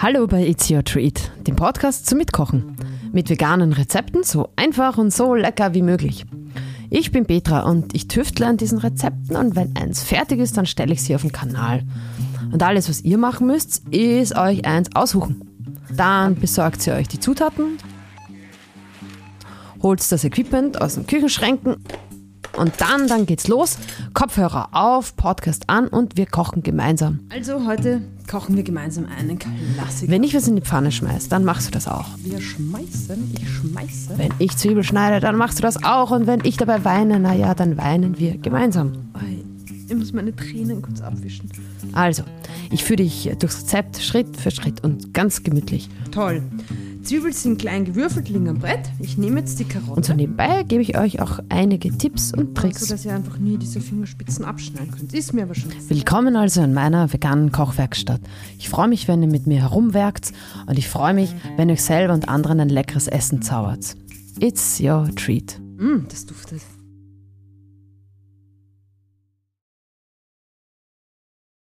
Hallo bei It's Your Treat, dem Podcast zum Mitkochen. Mit veganen Rezepten so einfach und so lecker wie möglich. Ich bin Petra und ich tüftle an diesen Rezepten und wenn eins fertig ist, dann stelle ich sie auf den Kanal. Und alles, was ihr machen müsst, ist euch eins aussuchen. Dann besorgt ihr euch die Zutaten, holt das Equipment aus den Küchenschränken und dann, dann geht's los. Kopfhörer auf, Podcast an und wir kochen gemeinsam. Also heute kochen wir gemeinsam einen Klassiker. Wenn ich was in die Pfanne schmeiße, dann machst du das auch. wir schmeißen, ich schmeiße. Wenn ich Zwiebel schneide, dann machst du das auch. Und wenn ich dabei weine, naja, dann weinen wir gemeinsam. Ei, Ich muss meine Tränen kurz abwischen. Also, ich führe dich durchs Rezept Schritt für Schritt und ganz gemütlich. Toll. Zwiebeln sind klein gewürfelt, liegen am Brett. Ich nehme jetzt die Karotte. Und so nebenbei gebe ich euch auch einige Tipps und so, Tricks. dass ihr einfach nie diese Fingerspitzen abschneiden könnt. Ist mir aber schon. Willkommen also in meiner veganen Kochwerkstatt. Ich freue mich, wenn ihr mit mir herumwerkt und ich freue mich, wenn ihr euch selber und anderen ein leckeres Essen zaubert. It's your treat. Mm, das duftet